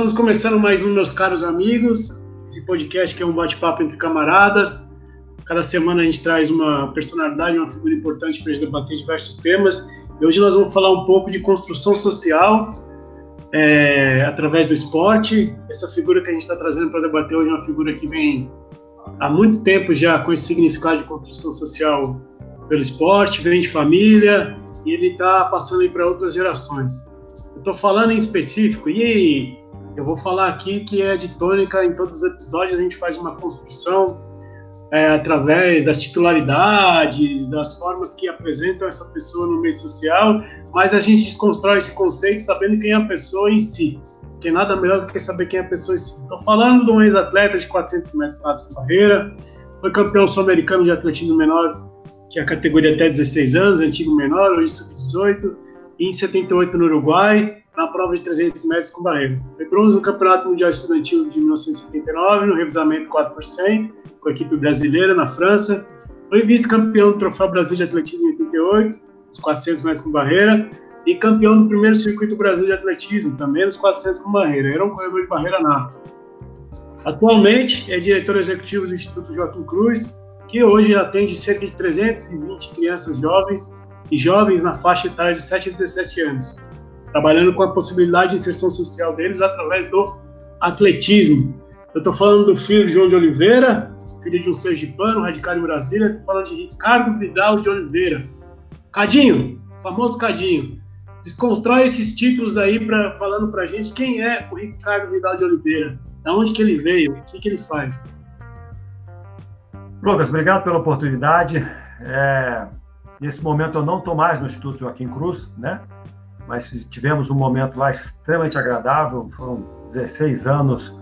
estamos começando mais um, meus caros amigos. Esse podcast que é um bate-papo entre camaradas. Cada semana a gente traz uma personalidade, uma figura importante para debater diversos temas. E hoje nós vamos falar um pouco de construção social é, através do esporte. Essa figura que a gente está trazendo para debater hoje é uma figura que vem há muito tempo já com esse significado de construção social pelo esporte, vem de família e ele está passando aí para outras gerações. Estou falando em específico, e eu vou falar aqui que é de tônica, em todos os episódios a gente faz uma construção é, através das titularidades, das formas que apresentam essa pessoa no meio social, mas a gente desconstrói esse conceito sabendo quem é a pessoa em si. Porque nada melhor do que saber quem é a pessoa em si. Estou falando de um ex-atleta de 400 metros raso barreira, foi campeão sul-americano de atletismo menor, que é a categoria até 16 anos, antigo menor, hoje sub-18, em 78 no Uruguai, na prova de 300 metros com barreira. Foi bronze no Campeonato Mundial Estudantil de 1979, no revezamento 4%, com a equipe brasileira na França. Foi vice-campeão do Troféu Brasil de Atletismo em 88, nos 400 metros com barreira, e campeão do primeiro Circuito Brasil de Atletismo, também nos 400 com barreira. Era um corredor de barreira nato. Atualmente é diretor executivo do Instituto Joaquim Cruz, que hoje atende cerca de 320 crianças jovens e jovens na faixa etária de 7 a 17 anos, trabalhando com a possibilidade de inserção social deles através do atletismo. Eu estou falando do filho João de Oliveira, filho de um sergipano, radicado em Brasília, estou falando de Ricardo Vidal de Oliveira. Cadinho, famoso Cadinho, desconstrói esses títulos aí pra, falando para gente quem é o Ricardo Vidal de Oliveira, da onde que ele veio, o que, que ele faz. Lucas, obrigado pela oportunidade. É, Nesse momento eu não estou mais no Instituto Joaquim Cruz, né? Mas tivemos um momento lá extremamente agradável, foram 16 anos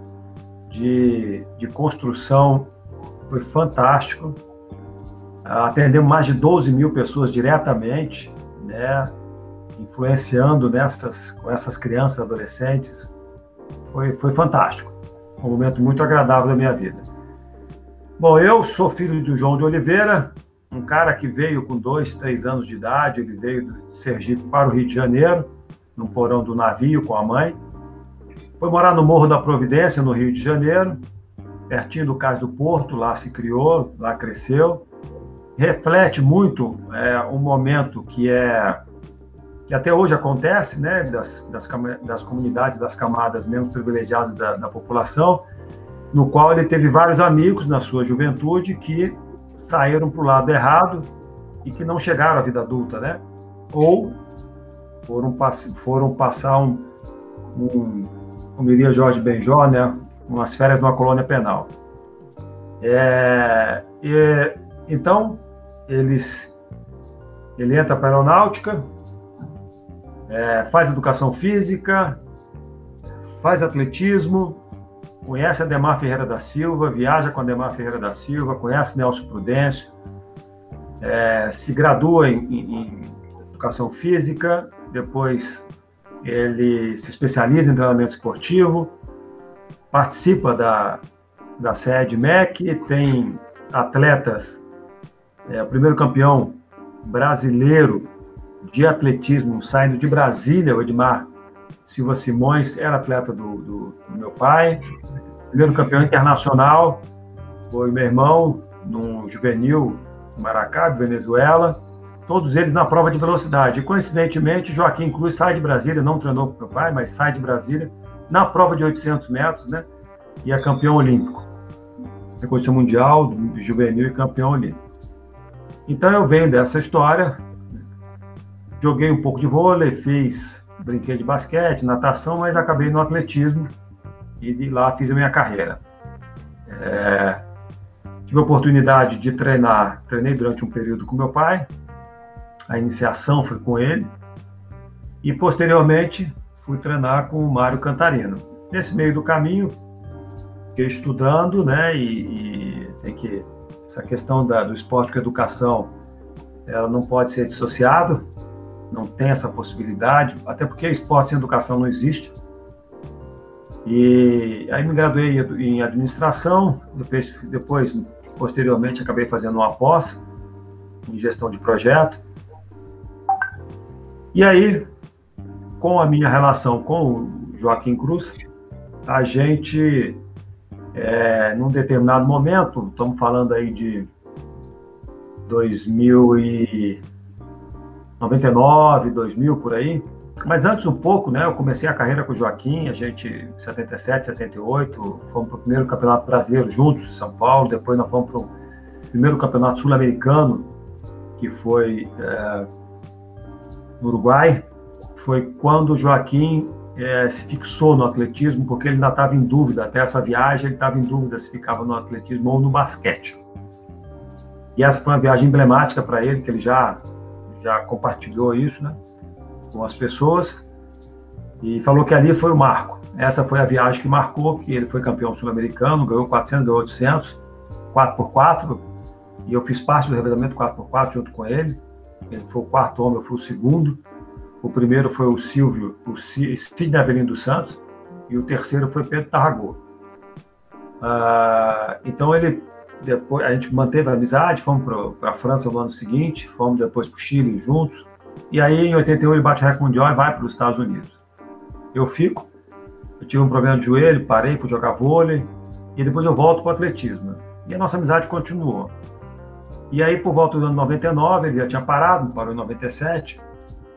de, de construção, foi fantástico. Atendemos mais de 12 mil pessoas diretamente, né? Influenciando nessas, com essas crianças, adolescentes. Foi, foi fantástico. Um momento muito agradável da minha vida. Bom, eu sou filho do João de Oliveira, um cara que veio com dois, três anos de idade, ele veio de Sergipe para o Rio de Janeiro, no porão do navio com a mãe. Foi morar no Morro da Providência, no Rio de Janeiro, pertinho do Cais do Porto, lá se criou, lá cresceu. Reflete muito é, um momento que é que até hoje acontece, né, das, das, das comunidades, das camadas menos privilegiadas da, da população, no qual ele teve vários amigos na sua juventude que saíram para o lado errado e que não chegaram à vida adulta, né? Ou foram, pass foram passar um, um, como diria Jorge Benjó, né? Umas férias numa colônia penal. É, e, então, eles, ele entra para a aeronáutica, é, faz educação física, faz atletismo, conhece a Demar Ferreira da Silva, viaja com a Demar Ferreira da Silva, conhece Nelson Prudêncio, é, se gradua em, em, em, educação física, depois ele se especializa em treinamento esportivo, participa da, da sede MEC, tem atletas, é, o primeiro campeão brasileiro de atletismo saindo de Brasília, o Edmar Silva Simões era atleta do, do, do meu pai. Primeiro campeão internacional foi meu irmão, no juvenil Maracá, de Venezuela. Todos eles na prova de velocidade. Coincidentemente, Joaquim Cruz sai de Brasília, não treinou com meu pai, mas sai de Brasília, na prova de 800 metros, né? E é campeão olímpico. Recordista mundial, juvenil e campeão olímpico. Então, eu venho dessa história. Joguei um pouco de vôlei, fiz brinquei de basquete, natação, mas acabei no atletismo e de lá fiz a minha carreira. É, tive a oportunidade de treinar, treinei durante um período com meu pai, a iniciação foi com ele, e posteriormente fui treinar com o Mário Cantarino. Nesse meio do caminho, fiquei estudando, né, e, e tem que, essa questão da, do esporte com educação, ela não pode ser dissociado, não tem essa possibilidade, até porque esporte sem educação não existe. E aí me graduei em administração, depois, depois posteriormente acabei fazendo uma pós em gestão de projeto. E aí, com a minha relação com o Joaquim Cruz, a gente, é, num determinado momento, estamos falando aí de 2099, 2000 por aí, mas antes um pouco, né, eu comecei a carreira com o Joaquim, a gente, 77, 78, fomos para o primeiro campeonato brasileiro juntos, em São Paulo, depois nós fomos para o primeiro campeonato sul-americano, que foi é, no Uruguai, foi quando o Joaquim é, se fixou no atletismo, porque ele ainda estava em dúvida, até essa viagem ele estava em dúvida se ficava no atletismo ou no basquete. E essa foi uma viagem emblemática para ele, que ele já, já compartilhou isso né, com as pessoas, e falou que ali foi o marco. Essa foi a viagem que marcou, que ele foi campeão sul-americano, ganhou 400, ganhou 800, 4x4, e eu fiz parte do revezamento 4x4 junto com ele. Ele foi o quarto homem, eu fui o segundo. O primeiro foi o Silvio, o Sidney Avelino dos Santos, e o terceiro foi Pedro Tarragô. Ah, então ele depois a gente manteve a amizade, fomos para a França no ano seguinte, fomos depois para o Chile juntos, e aí em 81 ele bate recorde mundial e vai para os Estados Unidos. Eu fico, eu tive um problema de joelho, parei, fui jogar vôlei, e depois eu volto para o atletismo. E a nossa amizade continuou. E aí, por volta do ano 99, ele já tinha parado, parou em 97,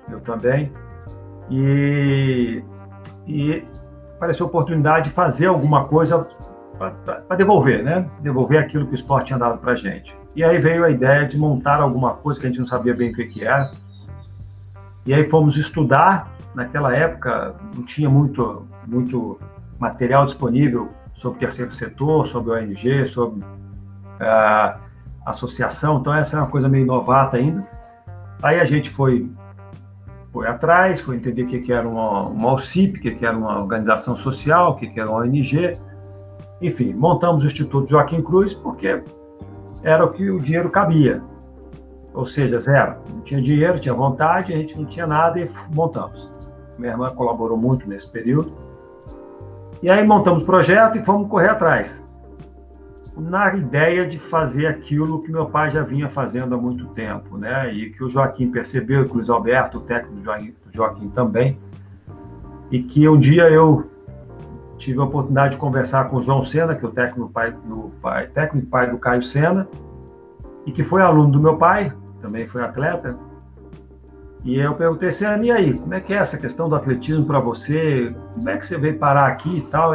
eu também. E, e apareceu a oportunidade de fazer alguma coisa para devolver, né? Devolver aquilo que o esporte tinha dado para gente. E aí veio a ideia de montar alguma coisa que a gente não sabia bem o que, que era. E aí fomos estudar. Naquela época não tinha muito, muito material disponível sobre o terceiro setor, sobre ONG, sobre uh, associação, então essa é uma coisa meio novata ainda. Aí a gente foi, foi atrás, foi entender o que, era uma, uma OCIP, o que, era uma organização social, o que era uma ONG. Enfim, montamos o Instituto Joaquim Cruz porque era o que o dinheiro cabia. Ou seja, zero. Não tinha dinheiro, tinha vontade, a gente não tinha nada e montamos. Minha irmã colaborou muito nesse período. E aí montamos o projeto e fomos correr atrás na ideia de fazer aquilo que meu pai já vinha fazendo há muito tempo, né? E que o Joaquim percebeu, que o Luiz Alberto, o técnico do Joaquim, também, e que um dia eu tive a oportunidade de conversar com o João Sena, que é o técnico pai do pai, técnico pai do Caio Sena, e que foi aluno do meu pai, também foi atleta. E eu perguntei, Sena, e aí, como é que é essa questão do atletismo para você? Como é que você veio parar aqui e tal?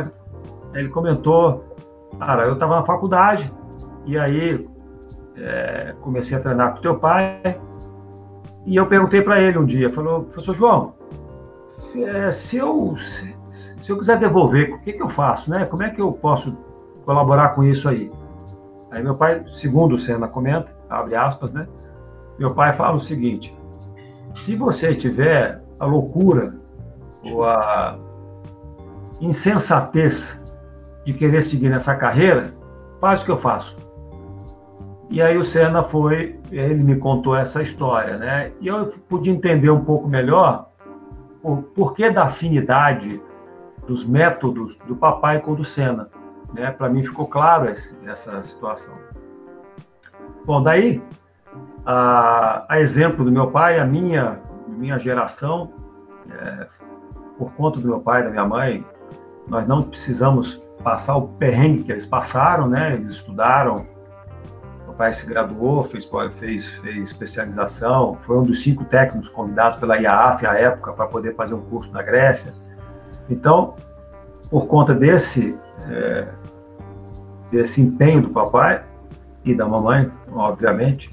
Ele comentou Cara, eu estava na faculdade e aí é, comecei a treinar com teu pai e eu perguntei para ele um dia, falou, professor João, se, é, se eu se, se, eu quiser devolver, o que, que eu faço, né? Como é que eu posso colaborar com isso aí? Aí meu pai, segundo o Senna comenta, abre aspas, né? Meu pai fala o seguinte: se você tiver a loucura ou a insensatez de querer seguir nessa carreira, faz o que eu faço. E aí o Senna foi, ele me contou essa história, né? E eu pude entender um pouco melhor o porquê da afinidade dos métodos do papai com do Senna. Né? Para mim ficou claro esse, essa situação. Bom, daí, a, a, exemplo do meu pai, a minha, minha geração, é, por conta do meu pai e da minha mãe, nós não precisamos passar o perrengue que eles passaram, né? Eles estudaram, o pai se graduou, fez, fez, fez especialização, foi um dos cinco técnicos convidados pela IAAF à época para poder fazer um curso na Grécia. Então, por conta desse, é, desse empenho do papai e da mamãe, obviamente,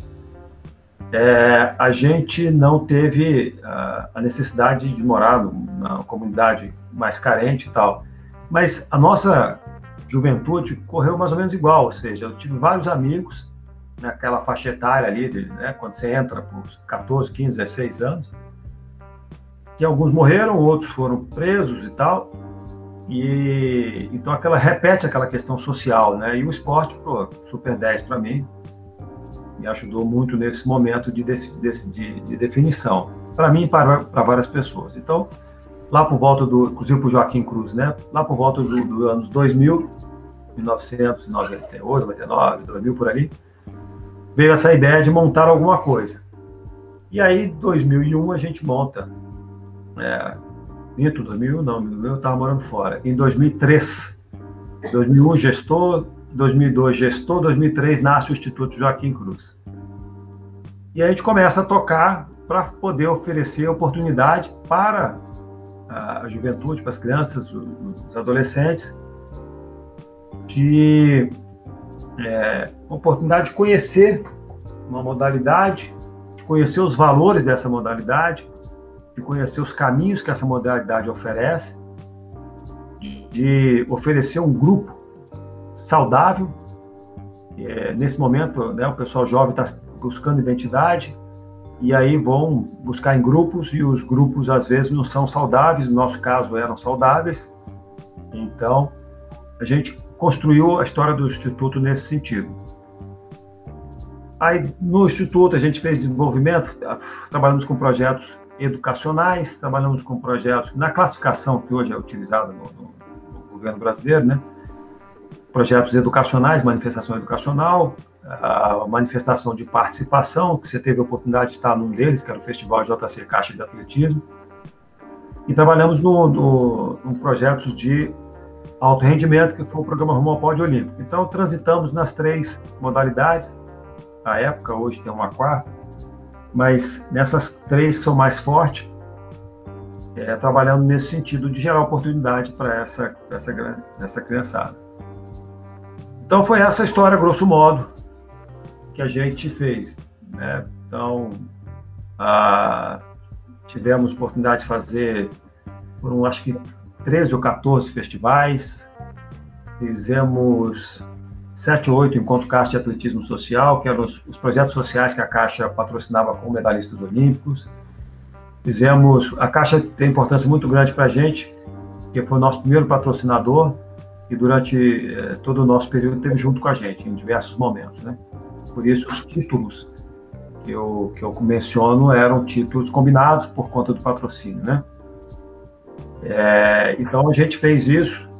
é, a gente não teve a, a necessidade de morar numa comunidade mais carente e tal. Mas a nossa juventude correu mais ou menos igual, ou seja, eu tive vários amigos naquela faixa etária ali, né, quando você entra por 14, 15, 16 anos, que alguns morreram, outros foram presos e tal, e então aquela repete aquela questão social, né? E o esporte, pô, super 10 para mim, me ajudou muito nesse momento de, de, de, de definição, para mim e para, várias pessoas. Então, lá por volta do, inclusive para Joaquim Cruz, né? Lá por volta dos do anos 2000, 1998, 99, 2000 por ali, veio essa ideia de montar alguma coisa. E aí, 2001 a gente monta. É, Mito, 2001 não, eu estava morando fora. Em 2003, 2001 gestor, 2002 gestor, 2003 nasce o Instituto Joaquim Cruz. E aí a gente começa a tocar para poder oferecer oportunidade para a juventude, para as crianças, os adolescentes, de é, oportunidade de conhecer uma modalidade, de conhecer os valores dessa modalidade, de conhecer os caminhos que essa modalidade oferece, de oferecer um grupo saudável. É, nesse momento, né, o pessoal jovem está buscando identidade e aí vão buscar em grupos e os grupos às vezes não são saudáveis. No nosso caso, eram saudáveis. Então, a gente construiu a história do instituto nesse sentido. Aí no instituto a gente fez desenvolvimento, trabalhamos com projetos educacionais, trabalhamos com projetos na classificação que hoje é utilizada no, no, no, governo brasileiro, né? Projetos educacionais, manifestação educacional, a manifestação de participação, que você teve a oportunidade de estar num deles, que era o Festival JC Caixa de Atletismo, e trabalhamos no, no, no projetos de alto rendimento, que foi o programa Rumo ao Pódio Olímpico. Então, transitamos nas três modalidades, à época, hoje tem uma quarta, mas nessas três que são mais fortes, é, trabalhando nesse sentido de gerar oportunidade para essa, essa, essa criançada. Então foi essa história, grosso modo, que a gente fez. Né? Então, a, tivemos oportunidade de fazer, foram acho que 13 ou 14 festivais, fizemos sete ou oito encontros Caixa de Atletismo Social, que eram os, os, projetos sociais que a Caixa patrocinava com medalhistas olímpicos. Fizemos, a Caixa tem importância muito grande para a gente, porque foi o nosso primeiro patrocinador e durante eh, todo o nosso período esteve junto com a gente, em diversos momentos. Né? Por isso, os títulos que eu, que eu menciono eram títulos combinados por conta do patrocínio. Né? É, então, a gente fez isso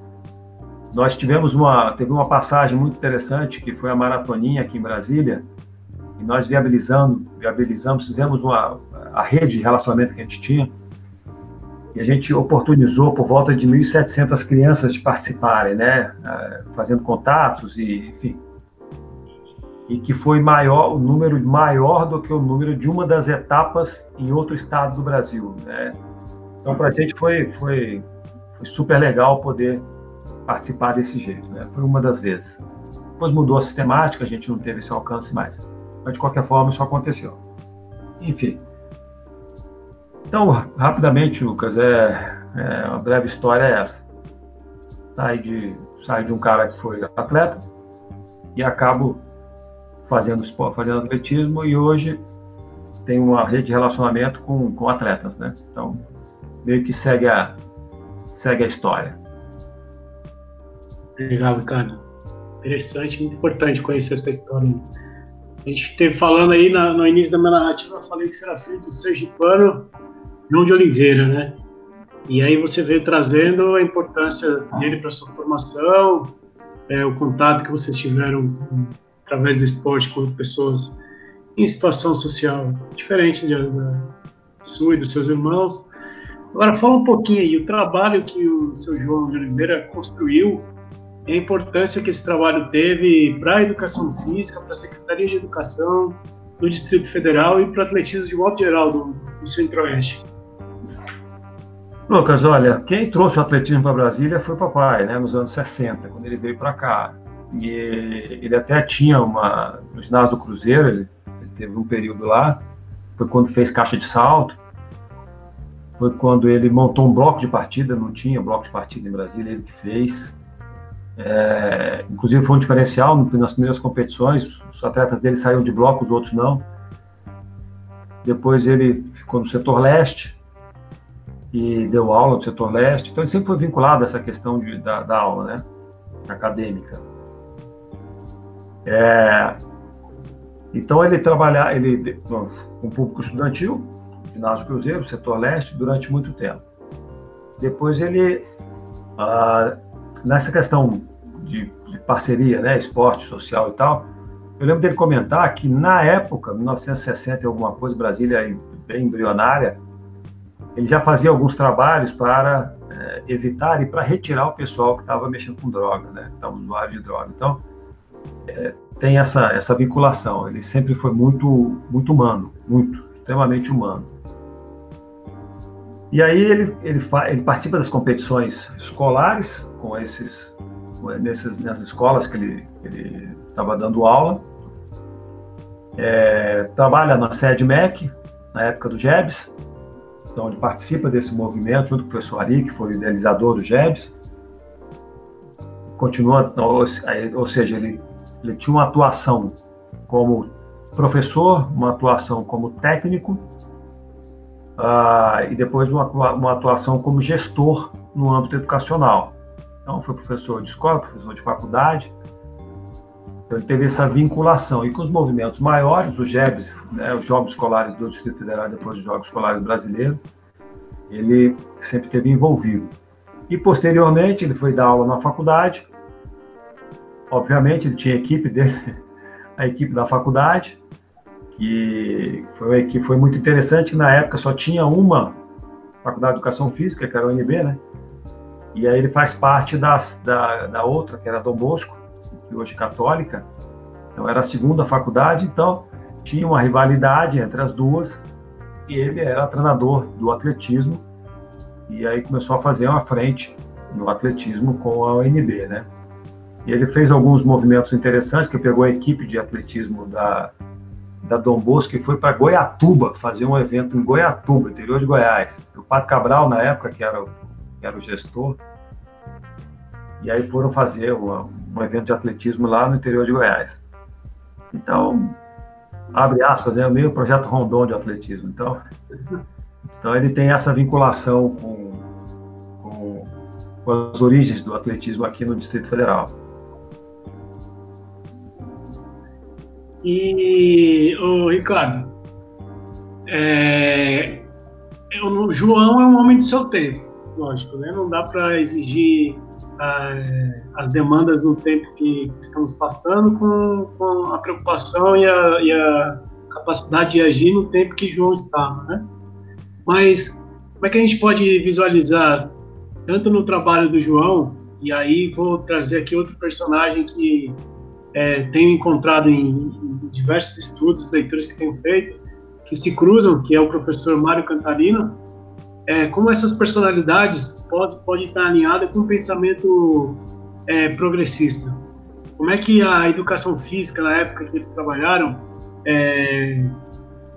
nós tivemos uma, teve uma passagem muito interessante que foi a maratoninha aqui em Brasília e nós viabilizando, viabilizamos, fizemos uma a rede de relacionamento que a gente tinha e a gente oportunizou por volta de 1.700 crianças de participarem, né, eh, fazendo contatos e, enfim, e que foi maior, o número maior do que o número de uma das etapas em outro estado do Brasil, né? Então, para a gente foi, foi, foi super legal poder participar desse jeito. Né? Foi uma das vezes. Depois mudou a sistemática, a gente não teve esse alcance mais. Mas, de qualquer forma, isso aconteceu. Enfim. Então, rapidamente, Lucas, é, é uma breve história é essa. Sai de, sai de um cara que foi atleta e acabo fazendo esporte, fazendo atletismo e hoje tem uma rede de relacionamento com, com atletas, né? Então, meio que segue a, segue a história. Legal, cara. Interessante, muito importante conhecer essa história. A gente esteve falando aí na, no início da minha narrativa, eu falei que era filho do sergipano João de Oliveira, né? E aí você veio trazendo a importância dele para sua formação, é, o contato que vocês tiveram com, através do esporte com pessoas em situação social diferente de, da sua e dos seus irmãos. Agora fala um pouquinho aí, o trabalho que o seu João de Oliveira construiu a importância que esse trabalho teve para a educação física, para a Secretaria de Educação do Distrito Federal e para o atletismo de modo geral do, do Centro-Oeste. Lucas, olha, quem trouxe o atletismo para Brasília foi o papai, né, nos anos 60, quando ele veio para cá. E ele até tinha uma. No ginásio do Cruzeiro, ele, ele teve um período lá, foi quando fez caixa de salto, foi quando ele montou um bloco de partida, não tinha bloco de partida em Brasília, ele que fez. É, inclusive foi um diferencial nas primeiras competições, os atletas dele saíram de bloco, os outros não. Depois ele ficou no setor leste e deu aula no setor leste. Então ele sempre foi vinculado a essa questão de, da, da aula, né, acadêmica. É, então ele trabalhar, ele com um público estudantil, ginásio Cruzeiro, setor leste, durante muito tempo. depois ele, ah, nessa questão de, de, parceria, né, esporte, social e tal, eu lembro dele comentar que na época, 1960 e alguma coisa, Brasília bem embrionária, ele já fazia alguns trabalhos para é, evitar e para retirar o pessoal que estava mexendo com droga, né, estava usuário de droga. Então, é, tem essa, essa vinculação. Ele sempre foi muito, muito humano, muito, extremamente humano. E aí ele, ele, ele participa das competições escolares com esses, nesses, nessas escolas que ele estava dando aula. É, trabalha na sede MEC, na época do JEBS, então ele participa desse movimento junto com o professor Ari, que foi o idealizador do JEBS. Continua, ou, ou seja, ele, ele tinha uma atuação como professor, uma atuação como técnico uh, e depois uma, uma atuação como gestor no âmbito educacional. Então, foi professor de escola, professor de faculdade. Então, ele teve essa vinculação. E com os movimentos maiores, os JEBs, né, os Jogos Escolares do Distrito Federal, depois os Jogos Escolares Brasileiros, ele sempre teve envolvido. E, posteriormente, ele foi dar aula na faculdade. Obviamente, ele tinha a equipe dele, a equipe da faculdade, que foi, que foi muito interessante. Na época só tinha uma faculdade de educação física, que era o UNB, né? E aí ele faz parte das, da, da outra, que era Dom Bosco, que hoje é católica. Então era a segunda faculdade, então tinha uma rivalidade entre as duas. E ele era treinador do atletismo. E aí começou a fazer uma frente no atletismo com a UNB, né? E ele fez alguns movimentos interessantes, que pegou a equipe de atletismo da, da Dom Bosco e foi para Goiatuba fazer um evento em Goiatuba, interior de Goiás. O Pato Cabral, na época, que era, que era o gestor, e aí foram fazer um evento de atletismo lá no interior de Goiás. Então, abre aspas, é o meio projeto Rondon de atletismo. Então, então ele tem essa vinculação com, com, com as origens do atletismo aqui no Distrito Federal. E, o Ricardo, é, o João é um homem de seu tempo, lógico, né? Não dá para exigir é, as demandas do tempo que estamos passando com, com a preocupação e a, e a, capacidade de agir no tempo que João estava, né? Mas como é que a gente pode visualizar tanto no trabalho do João e aí vou trazer aqui outro personagem que é, tenho encontrado em, em, diversos estudos, leituras que tenho feito, que se cruzam, que é o professor Mário Cantarino, é, como essas personalidades podem pode estar alinhadas com o pensamento é, progressista. Como é que a educação física, na época que eles trabalharam, é,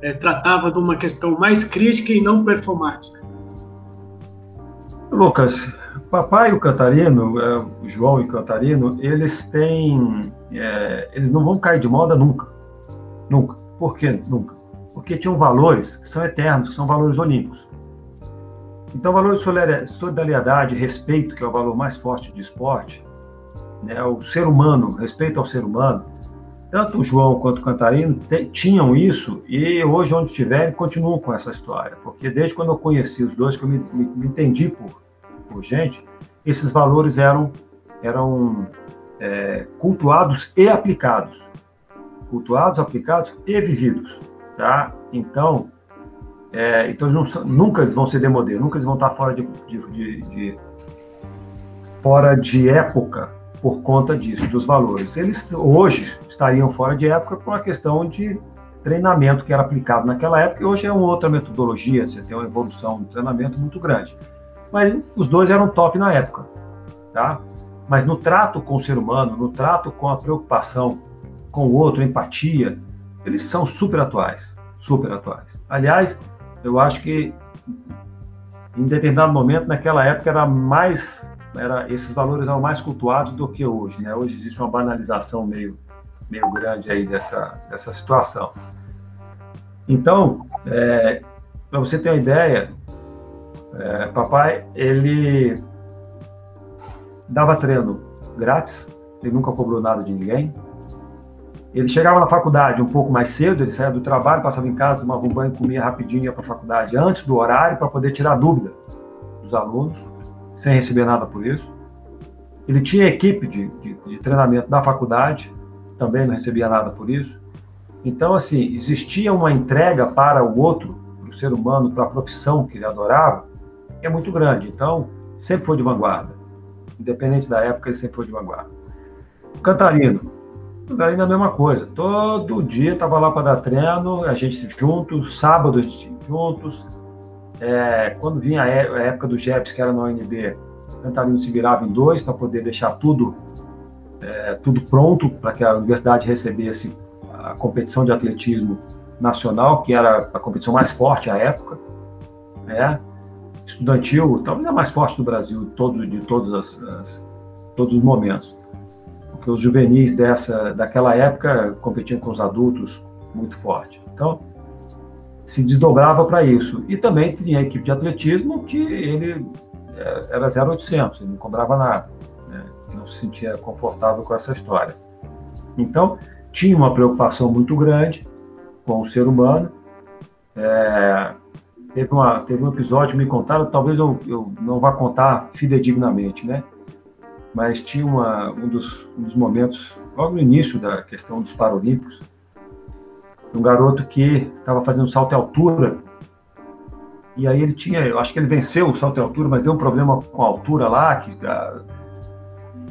é, tratava de uma questão mais crítica e não performática? Lucas, papai e o Cantarino, é, o João e o Cantarino, eles têm é, eles não vão cair de moda nunca. Nunca. Por que nunca? Porque tinham valores que são eternos, que são valores olímpicos. Então, valores de solidariedade, respeito, que é o valor mais forte de esporte, né, o ser humano, respeito ao ser humano, tanto o João quanto o Cantarino tinham isso e hoje, onde estiverem, continuam com essa história. Porque desde quando eu conheci os dois, que eu me, me, me entendi por, por gente, esses valores eram, eram é, cultuados e aplicados. Cultuados, aplicados e vividos. Tá? Então, é, então eles não, nunca eles vão ser demodê, nunca eles vão estar fora de, de, de, de, fora de época por conta disso, dos valores. Eles hoje estariam fora de época por uma questão de treinamento que era aplicado naquela época, e hoje é uma outra metodologia, você tem uma evolução do treinamento muito grande. Mas os dois eram top na época, tá? Mas no trato com o ser humano, no trato com a preocupação com o outro, empatia, eles são super atuais, super atuais. Aliás, eu acho que em determinado momento, naquela época, era mais, era, esses valores eram mais cultuados do que hoje. Né? Hoje existe uma banalização meio, meio grande aí dessa, dessa situação. Então, é, para você ter uma ideia, é, papai, ele dava treino grátis, ele nunca cobrou nada de ninguém. Ele chegava na faculdade um pouco mais cedo, ele saía do trabalho, passava em casa, tomava um banho, comia rapidinho, ia para a faculdade antes do horário para poder tirar dúvida dos alunos. sem receber nada por isso. Ele tinha equipe de, de, de treinamento da faculdade, também não recebia nada por isso. Então, assim, existia uma entrega para o outro, para o ser humano, para a profissão que ele adorava, que é muito grande. Então, sempre foi de vanguarda. Independente da época, ele sempre foi de vanguarda. Cantarino. É a mesma coisa. Todo dia estava lá para dar treino, a gente juntos, sábado a gente juntos. É, quando vinha a época do Jeps, que era na UNB, Cantarino se virava em dois para poder deixar tudo, é, tudo pronto para que a universidade recebesse a competição de atletismo nacional, que era a competição mais forte à época, né? estudantil, talvez a mais forte do Brasil de todos, de todos, as, as, todos os momentos. Porque os juvenis dessa, daquela época competiam com os adultos muito forte. Então, se desdobrava para isso. E também tinha a equipe de atletismo que ele é, era 0800, ele não cobrava nada, né? não se sentia confortável com essa história. Então, tinha uma preocupação muito grande com o ser humano, é, teve, uma, teve um episódio, me contaram, talvez eu, eu não vá contar fidedignamente, né? Mas tinha uma, um, dos, um dos momentos, logo no início da questão dos Paralímpicos, um garoto que estava fazendo salto em altura, e aí ele tinha, eu acho que ele venceu o salto em altura, mas deu um problema com a altura lá, que,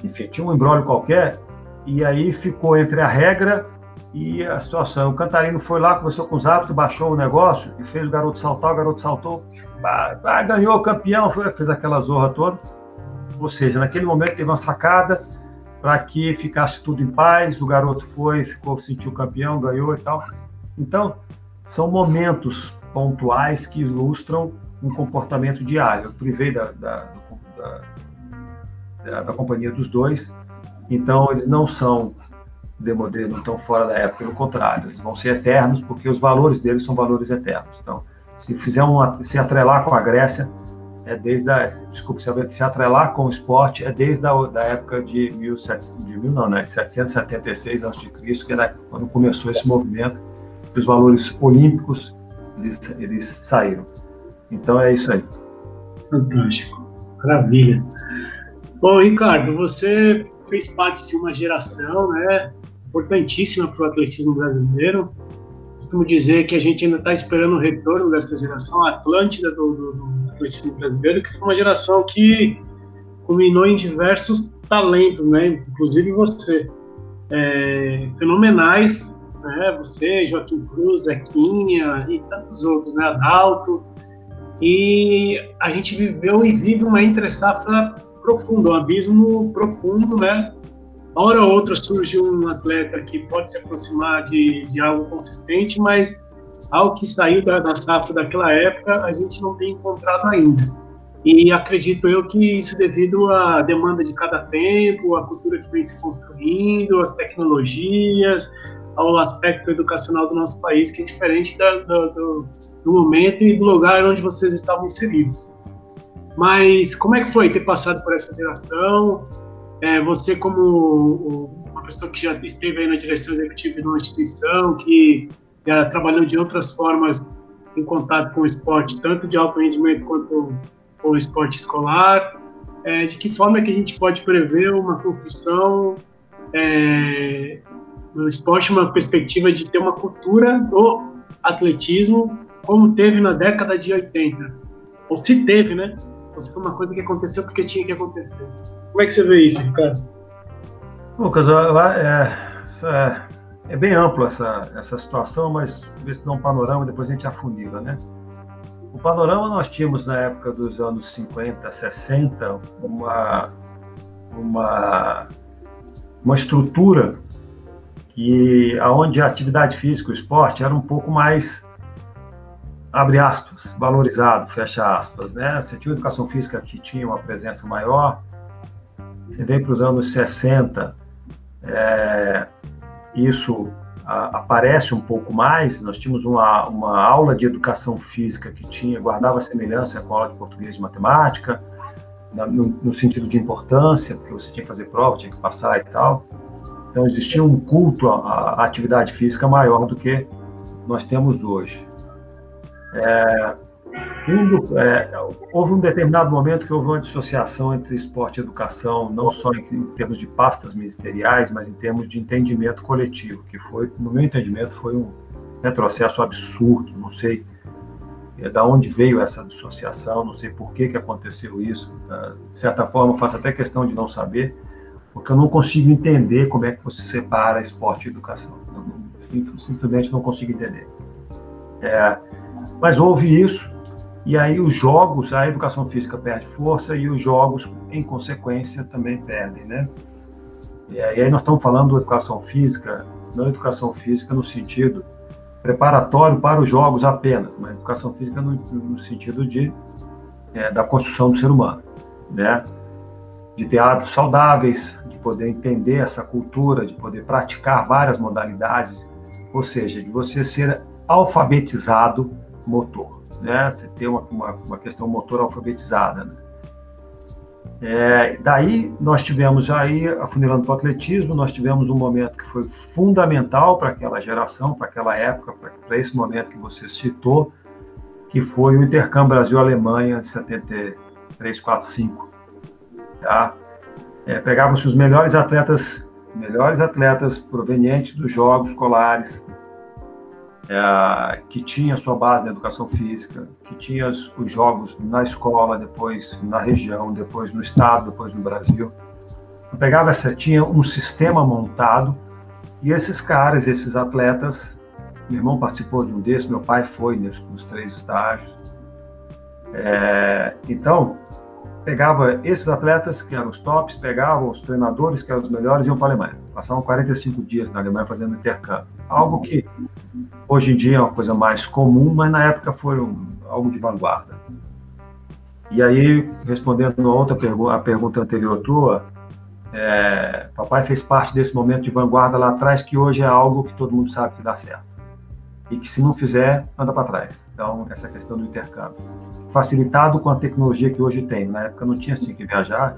enfim, tinha um embrólio qualquer, e aí ficou entre a regra e a situação. O Cantarino foi lá, conversou com os árbitros, baixou o negócio e fez o garoto saltar. O garoto saltou, bah, ganhou o campeão, fez aquela zorra toda. Ou seja, naquele momento teve uma sacada para que ficasse tudo em paz. O garoto foi, ficou, sentiu campeão, ganhou e tal. Então, são momentos pontuais que ilustram um comportamento diário. Eu privei da, da, da, da, companhia dos dois, então eles não são demodê não estão fora da época, pelo contrário, eles vão ser eternos porque os valores deles são valores eternos. Então, se fizer um, se atrelar com a Grécia, é desde a, desculpe, se atrelar com o esporte, é desde a da época de, 1700, de mil, não, né, 776 a.C., que era quando começou esse movimento, os valores olímpicos, eles, eles saíram. Então, é isso aí. Fantástico. Maravilha. Bom, Ricardo, você fez parte de uma geração, né, importantíssima para o atletismo brasileiro. Costumo dizer que a gente ainda está esperando o retorno dessa geração, Atlântida do, do, do, atletismo brasileiro, que foi uma geração que culminou em diversos talentos, né? Inclusive você. É, fenomenais, né? Você, Joaquim Cruz, Zequinha e tantos outros, né? Adalto. E a gente viveu e vive uma entre-safra profunda, um abismo profundo, né? Hora ou outra surge um atleta que pode se aproximar de, de algo consistente, mas algo que saiu da, da safra daquela época a gente não tem encontrado ainda. E acredito eu que isso devido à demanda de cada tempo, à cultura que vem se construindo, às tecnologias, ao aspecto educacional do nosso país, que é diferente da, do, do momento e do lugar onde vocês estavam inseridos. Mas como é que foi ter passado por essa geração? É, você, como uma pessoa que já esteve aí na direção executiva de uma instituição, que já trabalhou de outras formas em contato com o esporte, tanto de alto rendimento quanto com o esporte escolar, é, de que forma é que a gente pode prever uma construção é, no esporte, uma perspectiva de ter uma cultura do atletismo como teve na década de 80, ou se teve, né? Foi uma coisa que aconteceu porque tinha que acontecer. Como é que você vê isso, Ricardo? Lucas, é, é, é bem amplo essa, essa situação, mas ver se dá um panorama e depois a gente afunila, né? O panorama nós tínhamos na época dos anos 50, 60, uma, uma, uma estrutura que aonde a atividade física, o esporte, era um pouco mais abre aspas, valorizado, fecha aspas, né? Você tinha uma educação física que tinha uma presença maior, você vem para os anos 60, é, isso a, aparece um pouco mais. Nós tínhamos uma, uma aula de educação física que tinha guardava semelhança com a aula de português e matemática, na, no, no, sentido de importância, porque você tinha que fazer prova, tinha que passar e tal. Então existia um culto à, atividade física maior do que nós temos hoje. É, é, houve um determinado momento que houve uma dissociação entre esporte e educação, não só em, em, termos de pastas ministeriais, mas em termos de entendimento coletivo, que foi, no meu entendimento, foi um retrocesso absurdo. Não sei é, da onde veio essa dissociação, não sei por que, que aconteceu isso. Uh, de certa forma, faço até questão de não saber, porque eu não consigo entender como é que você separa esporte e educação. Eu simplesmente não consigo entender. É, mas houve isso, e aí os jogos, a educação física perde força e os jogos, em consequência, também perdem, né? E aí nós estamos falando de educação física, não educação física no sentido preparatório para os jogos apenas, mas educação física no, no sentido de é, da construção do ser humano, né? De ter hábitos saudáveis, de poder entender essa cultura, de poder praticar várias modalidades, ou seja, de você ser alfabetizado motor, né? Você ter uma, uma, uma questão motor alfabetizada. Né? É, daí nós tivemos aí, afunilando para o atletismo, nós tivemos um momento que foi fundamental para aquela geração, para aquela época, para esse momento que você citou, que foi o intercâmbio Brasil-Alemanha de 73, 4, 5. Tá? É, Pegavam-se os melhores atletas, melhores atletas provenientes dos Jogos Escolares, é, que tinha sua base na educação física, que tinha os jogos na escola, depois na região, depois no estado, depois no Brasil. Eu pegava essa, tinha um sistema montado e esses caras, esses atletas, meu irmão participou de um desses, meu pai foi nos três estágios. É, então, pegava esses atletas, que eram os tops, pegavam os treinadores, que eram os melhores, e iam para a Alemanha. Passavam 45 dias na Alemanha fazendo intercâmbio. Algo que hoje em dia é uma coisa mais comum, mas na época foi um, algo de vanguarda. E aí, respondendo a outra pergunta, a pergunta anterior tua, é, papai fez parte desse momento de vanguarda lá atrás, que hoje é algo que todo mundo sabe que dá certo e que se não fizer, anda para trás. Então, essa questão do intercâmbio. Facilitado com a tecnologia que hoje tem. Na época não tinha assim que viajar.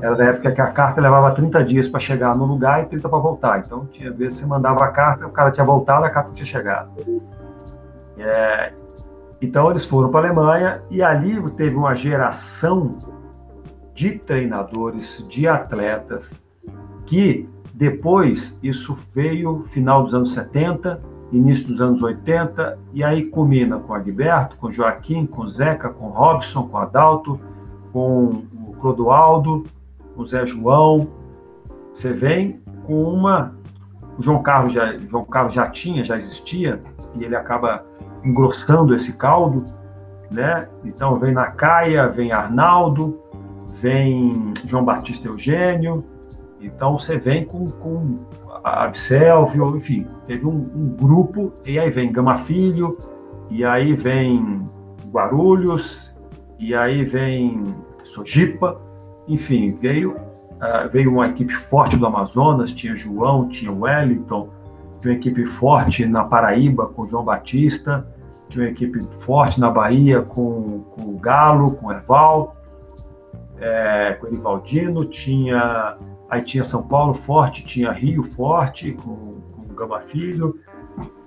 Era da época que a carta levava 30 dias para chegar no lugar e 30 para voltar. Então, tinha vezes você mandava a carta, o cara tinha voltado, a carta tinha chegado. É, então, eles foram para a Alemanha e ali teve uma geração de treinadores, de atletas, que depois, isso veio final dos anos 70, início dos anos 80, e aí culmina com Agberto, com Joaquim, com Zeca, com Robson, com Adalto, com o Clodoaldo, com Zé João. Você vem com uma. O João Carlos já, João Carlos já tinha, já existia, e ele acaba engrossando esse caldo, né? Então vem Nacaia, vem Arnaldo, vem João Batista Eugênio. Então você vem com, com Abselvio, enfim, teve um, um, grupo, e aí vem Gama Filho, e aí vem Guarulhos, e aí vem Sojipa, enfim, veio, uh, veio uma equipe forte do Amazonas, tinha João, tinha Wellington, tinha uma equipe forte na Paraíba com João Batista, tinha uma equipe forte na Bahia com, com o Galo, com o Erval, é, com o Erivaldino, tinha Aí tinha São Paulo forte, tinha Rio forte, com, com Gama Filho.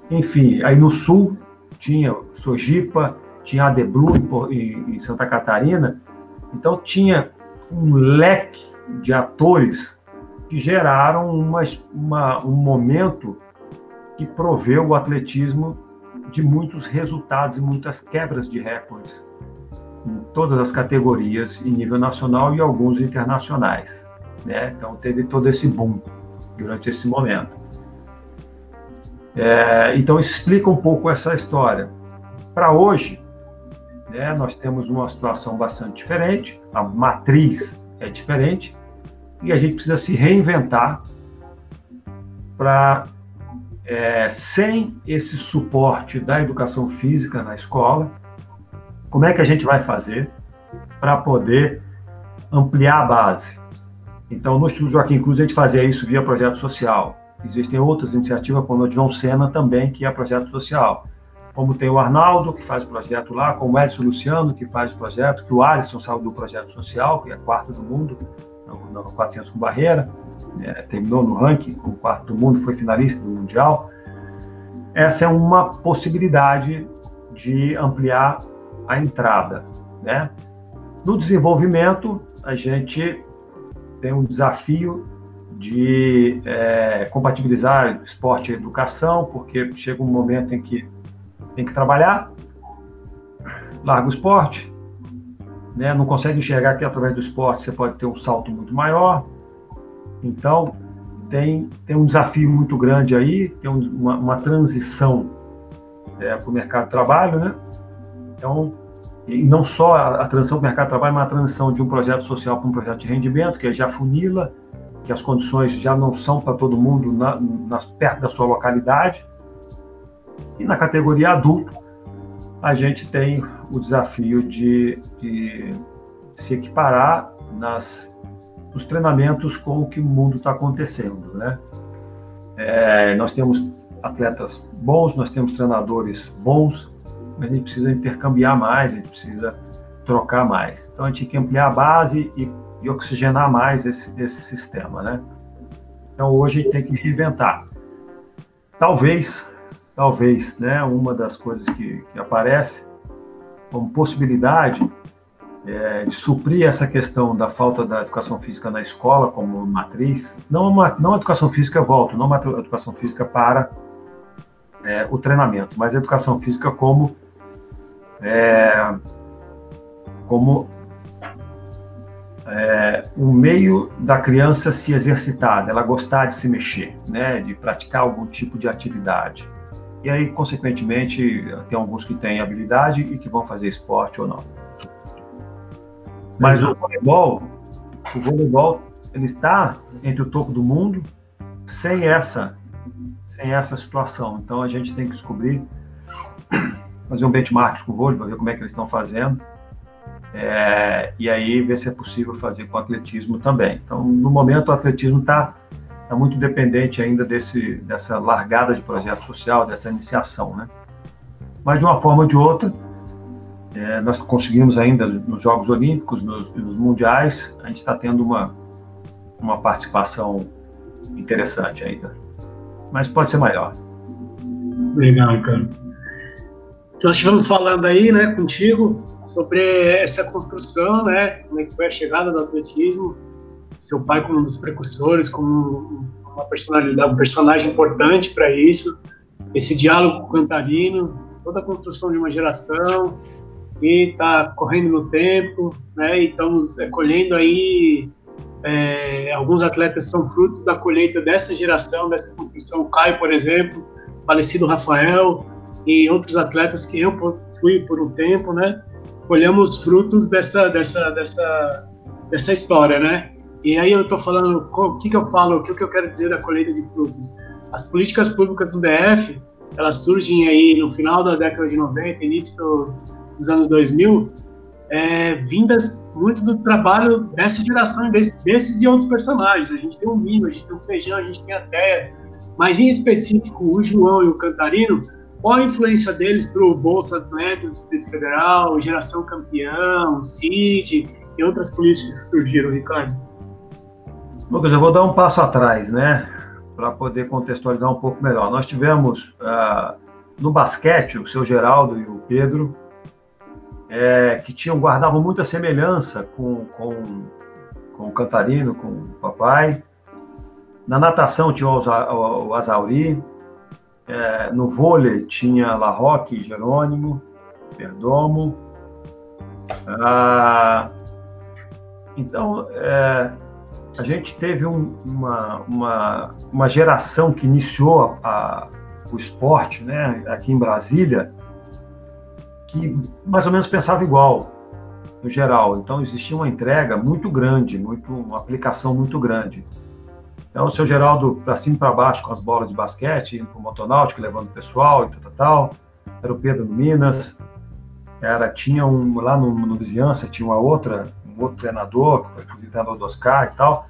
Enfim, aí no sul tinha Sojipa, tinha Adeblu em, em Santa Catarina. Então tinha um leque de atores que geraram uma, uma, um momento que proveu o atletismo de muitos resultados e muitas quebras de recordes em todas as categorias em nível nacional e alguns internacionais. Né? Então teve todo esse boom durante esse momento. É, então explica um pouco essa história. Para hoje, né, nós temos uma situação bastante diferente, a matriz é diferente e a gente precisa se reinventar para é, sem esse suporte da educação física na escola, como é que a gente vai fazer para poder ampliar a base? Então, no Instituto Joaquim Cruz, a gente fazia isso via projeto social. Existem outras iniciativas, como a de João Sena também, que é projeto social. Como tem o Arnaldo, que faz o projeto lá, como o Edson Luciano, que faz o projeto, que o Alisson saiu do projeto social, que é quarto do mundo, no 400 com barreira, é, terminou no ranking, com quarto do mundo, foi finalista do Mundial. Essa é uma possibilidade de ampliar a entrada, né? No desenvolvimento, a gente tem um desafio de é, compatibilizar esporte e educação, porque chega um momento em que tem que trabalhar, larga o esporte, né? não consegue enxergar que através do esporte você pode ter um salto muito maior. Então, tem, tem um desafio muito grande aí, tem uma, uma transição é, para o mercado de trabalho, né? Então, e não só a, a transição para o mercado de trabalho, mas a transição de um projeto social para um projeto de rendimento, que já funila, que as condições já não são para todo mundo na, nas, perto da sua localidade. E na categoria adulto, a gente tem o desafio de, de se equiparar nas, nos treinamentos com o que o mundo está acontecendo. Né? É, nós temos atletas bons, nós temos treinadores bons, mas a gente precisa intercambiar mais, a gente precisa trocar mais. Então a gente tem que ampliar a base e, e oxigenar mais esse, esse sistema. Né? Então hoje a gente tem que reinventar. Talvez talvez, né, uma das coisas que, que aparece como possibilidade é, de suprir essa questão da falta da educação física na escola como matriz, não uma, não a educação física volta, não a educação física para é, o treinamento, mas a educação física como é, como é, um meio da criança se exercitar, dela gostar de se mexer, né, de praticar algum tipo de atividade. E aí, consequentemente, tem alguns que têm habilidade e que vão fazer esporte ou não. Mas o voleibol, o voleibol, ele está entre o topo do mundo sem essa, sem essa situação. Então a gente tem que descobrir, fazer um benchmark com o vôlei para ver como é que eles estão fazendo. É, e aí ver se é possível fazer com o atletismo também. Então, no momento, o atletismo está é muito dependente ainda desse, dessa largada de projeto social, dessa iniciação, né? Mas de uma forma ou de outra, é, nós conseguimos ainda nos Jogos Olímpicos, nos, nos Mundiais, a gente está tendo uma, uma participação interessante ainda. Mas pode ser maior. Legal, cara. Nós estivemos falando aí, né, contigo, sobre essa construção, né, como é que foi a chegada do atletismo, seu pai como um dos precursores, como uma personalidade, um personagem importante para isso, esse diálogo com o Cantarino, toda a construção de uma geração que está correndo no tempo, né? E estamos é, colhendo aí é, alguns atletas são frutos da colheita dessa geração, dessa construção. O Caio, por exemplo, falecido Rafael e outros atletas que eu fui por um tempo, né? Colhemos frutos dessa dessa dessa dessa história, né? E aí eu estou falando, o que, que eu falo, o que, que eu quero dizer da colheita de frutos? As políticas públicas do DF, elas surgem aí no final da década de 90, início do, dos anos 2000, é, vindas muito do trabalho dessa geração, desse, desses e outros personagens. A gente tem o Mino, a gente tem o Feijão, a gente tem a Teia, mas em específico o João e o Cantarino, qual a influência deles para o Bolsa Atlético do Distrito Federal, Geração Campeão, CID e outras políticas que surgiram, Ricardo? Lucas, eu vou dar um passo atrás, né, para poder contextualizar um pouco melhor. Nós tivemos uh, no basquete o seu Geraldo e o Pedro, é, que tinham guardavam muita semelhança com, com, com o Cantarino, com o papai. Na natação tinha o, o Azauri, é, no vôlei tinha La Roque e Jerônimo, Perdomo. Ah, então, é, a gente teve um, uma, uma, uma, geração que iniciou a, o esporte né, aqui em Brasília, que mais ou menos pensava igual, no geral. Então, existia uma entrega muito grande, muito, uma aplicação muito grande. Então, o seu Geraldo, para cima e para baixo, com as bolas de basquete, indo para o motonáutico, levando o pessoal e tal, tal, tal. Era o Pedro Minas. Era, tinha um, lá no, no Vizinhança, tinha uma outra um outro treinador, que foi treinador do Oscar e tal,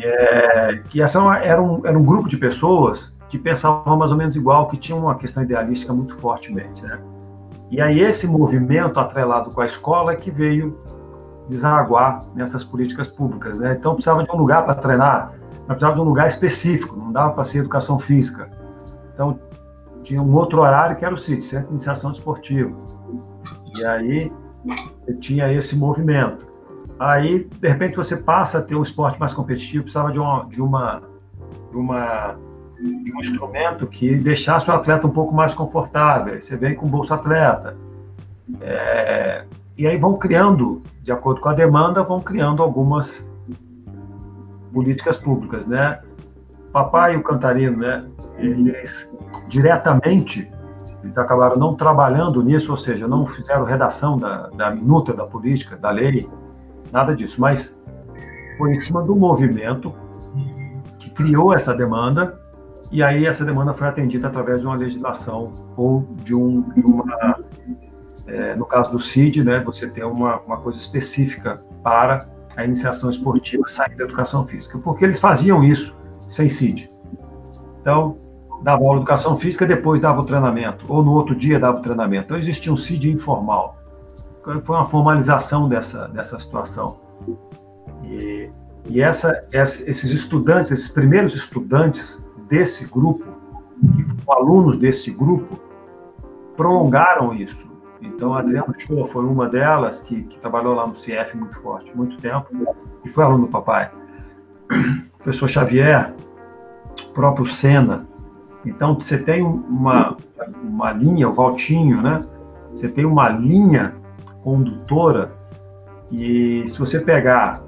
é, que essa era um, era um grupo de pessoas que pensavam mais ou menos igual, que tinham uma questão idealística muito fortemente, né? E aí esse movimento atrelado com a escola é que veio desaguar nessas políticas públicas, né? Então precisava de um lugar para treinar, mas precisava de um lugar específico, não dava para ser educação física. Então tinha um outro horário que era o CIT, Centro de Iniciação Desportiva. E aí tinha esse movimento. Aí, de repente, você passa a ter um esporte mais competitivo, precisava de uma, de uma, de uma de um instrumento que deixasse o atleta um pouco mais confortável. Você vem com bolsa atleta. É, e aí vão criando, de acordo com a demanda, vão criando algumas políticas públicas, né? Papai e o Cantarino, né? Eles diretamente eles acabaram não trabalhando nisso, ou seja, não fizeram redação da, da minuta da política, da lei, nada disso, mas foi em cima do movimento que criou essa demanda e aí essa demanda foi atendida através de uma legislação ou de, um, de uma, é, no caso do CID, né, você tem uma, uma coisa específica para a iniciação esportiva sair da educação física, porque eles faziam isso sem CID. Então, dava aula de educação física, depois dava o treinamento, ou no outro dia dava o treinamento. Então, existia um CID informal. Foi uma formalização dessa, dessa situação. E, e essa, esses estudantes, esses primeiros estudantes desse grupo, que foram alunos desse grupo, prolongaram isso. Então, a Adriana Shoa foi uma delas que, que, trabalhou lá no CF muito forte, muito tempo, e foi aluno do papai. O professor Xavier, próprio Senna. Então, você tem uma, uma linha, o Valtinho, né? Você tem uma linha condutora e se você pegar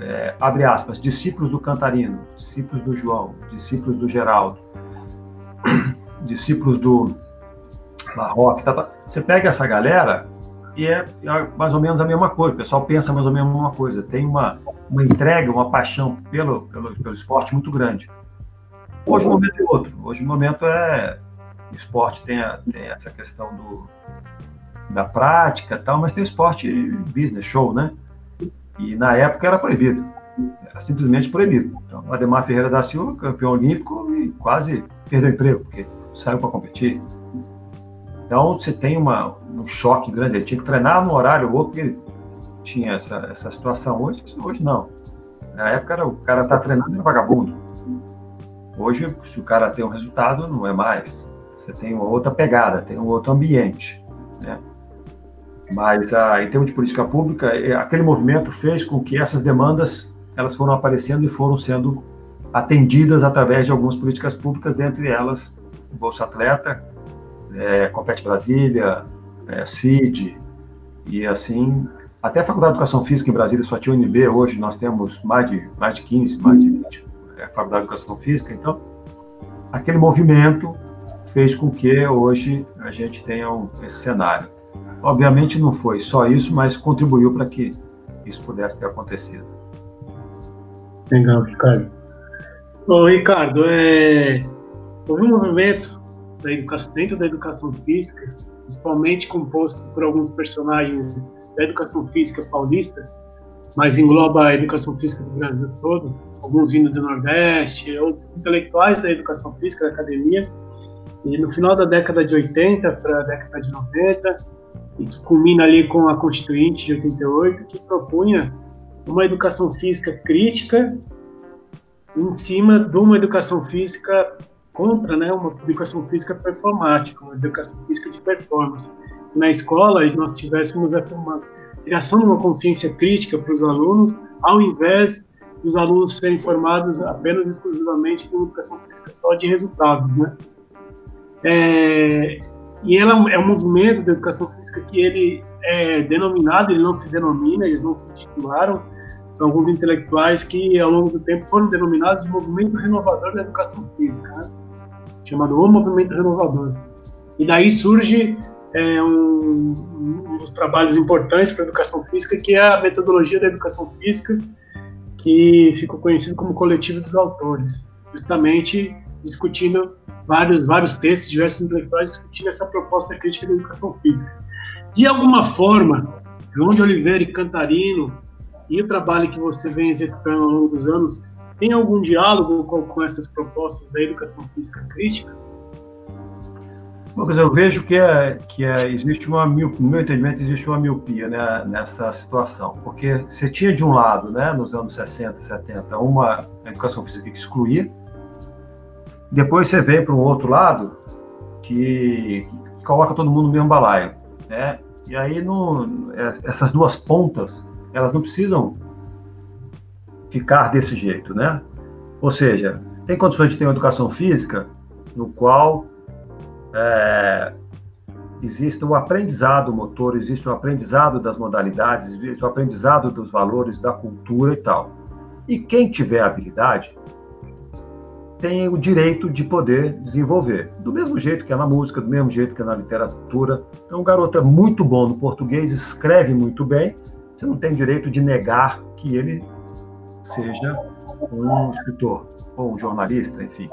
é, abre aspas, discípulos do Cantarino, discípulos do João, discípulos do Geraldo, discípulos do Barroque, tá, tá. você pega essa galera e é, é, mais ou menos a mesma coisa, o pessoal pensa mais ou menos a mesma coisa, tem uma, uma entrega, uma paixão pelo, pelo, pelo esporte muito grande. Hoje o momento é outro, hoje o momento é, o esporte tem, a, tem essa questão do, da prática e tal, mas tem o esporte business, show, né? E na época era proibido. Era simplesmente proibido. Então, o Ademar Ferreira da Silva, campeão olímpico, e quase perdeu emprego, porque saiu para competir. Então, você tem uma, um choque grande. Ele tinha que treinar no horário outro, porque tinha essa, essa situação. Hoje, hoje não. Na época, era, o cara tá treinando é vagabundo. Hoje, se o cara tem um resultado, não é mais. Você tem uma outra pegada, tem um outro ambiente. Né? Mas, ah, em termos de política pública, é, aquele movimento fez com que essas demandas elas foram aparecendo e foram sendo atendidas através de algumas políticas públicas, dentre elas Bolsa Atleta, é, Compete Brasília, é, CID, e assim, até a Faculdade de Educação Física em Brasília só tinha UNB, hoje nós temos mais de, mais de 15, mais de 20 é, Faculdade de Educação Física, então, aquele movimento fez com que hoje a gente tenha um, esse cenário. Obviamente não foi só isso, mas contribuiu para que isso pudesse ter acontecido. Legal, Ricardo. Bom, Ricardo, é... houve um movimento da educação, dentro da educação física, principalmente composto por alguns personagens da educação física paulista, mas engloba a educação física do Brasil todo, alguns vindo do Nordeste, outros intelectuais da educação física, da academia, e no final da década de 80 para a década de 90, e que culmina ali com a Constituinte de 88, que propunha uma educação física crítica em cima de uma educação física contra, né, uma educação física performática, uma educação física de performance. Na escola, nós tivéssemos uma criação de uma consciência crítica para os alunos, ao invés dos alunos serem formados apenas exclusivamente por educação física só de resultados, né? É, e ela é um movimento da educação física que ele é denominado, ele não se denomina, eles não se titularam, são alguns intelectuais que ao longo do tempo foram denominados de movimento renovador da educação física, né? chamado o movimento renovador. E daí surge é, um, um, dos trabalhos importantes para a educação física, que é a metodologia da educação física, que ficou conhecido como coletivo dos autores, justamente discutindo vários, vários textos, diversos intelectuais discutindo essa proposta crítica da educação física. De alguma forma, João de Oliveira e Cantarino e o trabalho que você vem executando ao longo dos anos, tem algum diálogo com, com essas propostas da educação física crítica? Lucas, eu vejo que, é, que é, existe uma miopia, no meu entendimento, existe uma miopia né, nessa situação, porque você tinha de um lado, né, nos anos 60, 70, uma educação física que excluía, depois você vem para um outro lado que, que, coloca todo mundo no mesmo balaio. né? E aí não, é, essas duas pontas, elas não precisam ficar desse jeito, né? Ou seja, tem condições de ter uma educação física no qual é, existe o aprendizado motor, existe o aprendizado das modalidades, existe o aprendizado dos valores da cultura e tal. E quem tiver habilidade tem o direito de poder desenvolver. Do mesmo jeito que é na música, do mesmo jeito que é na literatura. Então, o garoto é muito bom no português, escreve muito bem, você não tem direito de negar que ele seja um escritor ou um jornalista, enfim.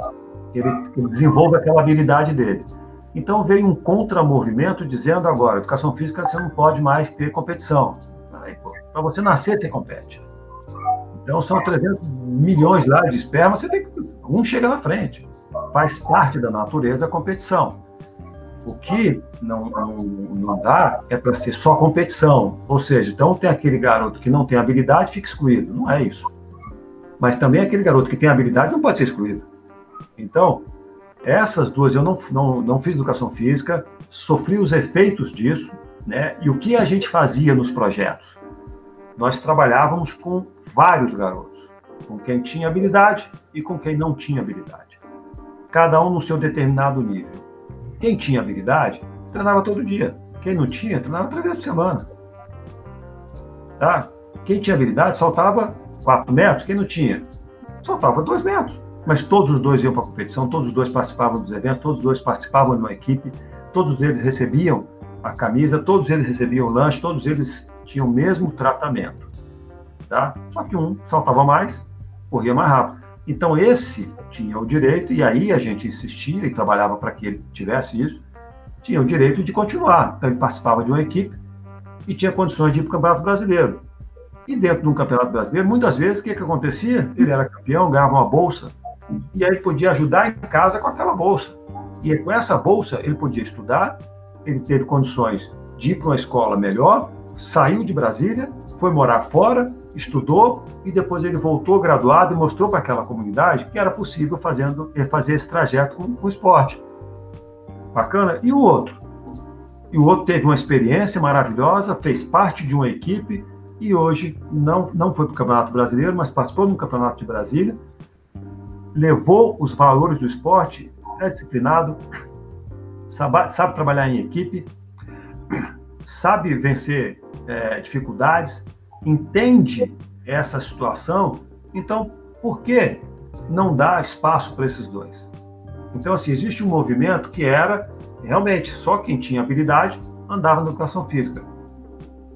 Ele, ele desenvolva aquela habilidade dele. Então veio um contramovimento dizendo agora, educação física você não pode mais ter competição. Para você nascer, você compete. Então são 300 milhões lá de esperma, você tem um chega na frente. Faz parte da natureza a competição. O que não, não, não dá é para ser só competição. Ou seja, então tem aquele garoto que não tem habilidade, fica excluído. Não é isso. Mas também aquele garoto que tem habilidade não pode ser excluído. Então, essas duas, eu não, não, não fiz educação física, sofri os efeitos disso, né? E o que a gente fazia nos projetos? Nós trabalhávamos com vários garotos, com quem tinha habilidade e com quem não tinha habilidade. Cada um no seu determinado nível. Quem tinha habilidade, treinava todo dia. Quem não tinha, treinava três vezes por semana. Tá? Quem tinha habilidade, saltava 4 metros. Quem não tinha, saltava 2 metros mas todos os dois iam para a competição, todos os dois participavam dos eventos, todos os dois participavam de uma equipe, todos eles recebiam a camisa, todos eles recebiam o lanche, todos eles tinham o mesmo tratamento. Tá? Só que um saltava mais, corria mais rápido. Então esse tinha o direito, e aí a gente insistia e trabalhava para que ele tivesse isso, tinha o direito de continuar. Então ele participava de uma equipe e tinha condições de ir para o Campeonato Brasileiro. E dentro de um Campeonato Brasileiro, muitas vezes, o que, que acontecia? Ele era campeão, ganhava uma bolsa e aí ele podia ajudar em casa com aquela bolsa. E com essa bolsa ele podia estudar, ele teve condições de ir para uma escola melhor, saiu de Brasília, foi morar fora, estudou e depois ele voltou graduado e mostrou para aquela comunidade que era possível fazendo, fazer esse trajeto com, o esporte. Bacana? E o outro? E o outro teve uma experiência maravilhosa, fez parte de uma equipe e hoje não, não foi para o Campeonato Brasileiro, mas participou do Campeonato de Brasília levou os valores do esporte, é disciplinado, sabe, sabe trabalhar em equipe, sabe vencer é, dificuldades, entende essa situação, então por que não dá espaço para esses dois? Então, assim, existe um movimento que era realmente só quem tinha habilidade andava na educação física.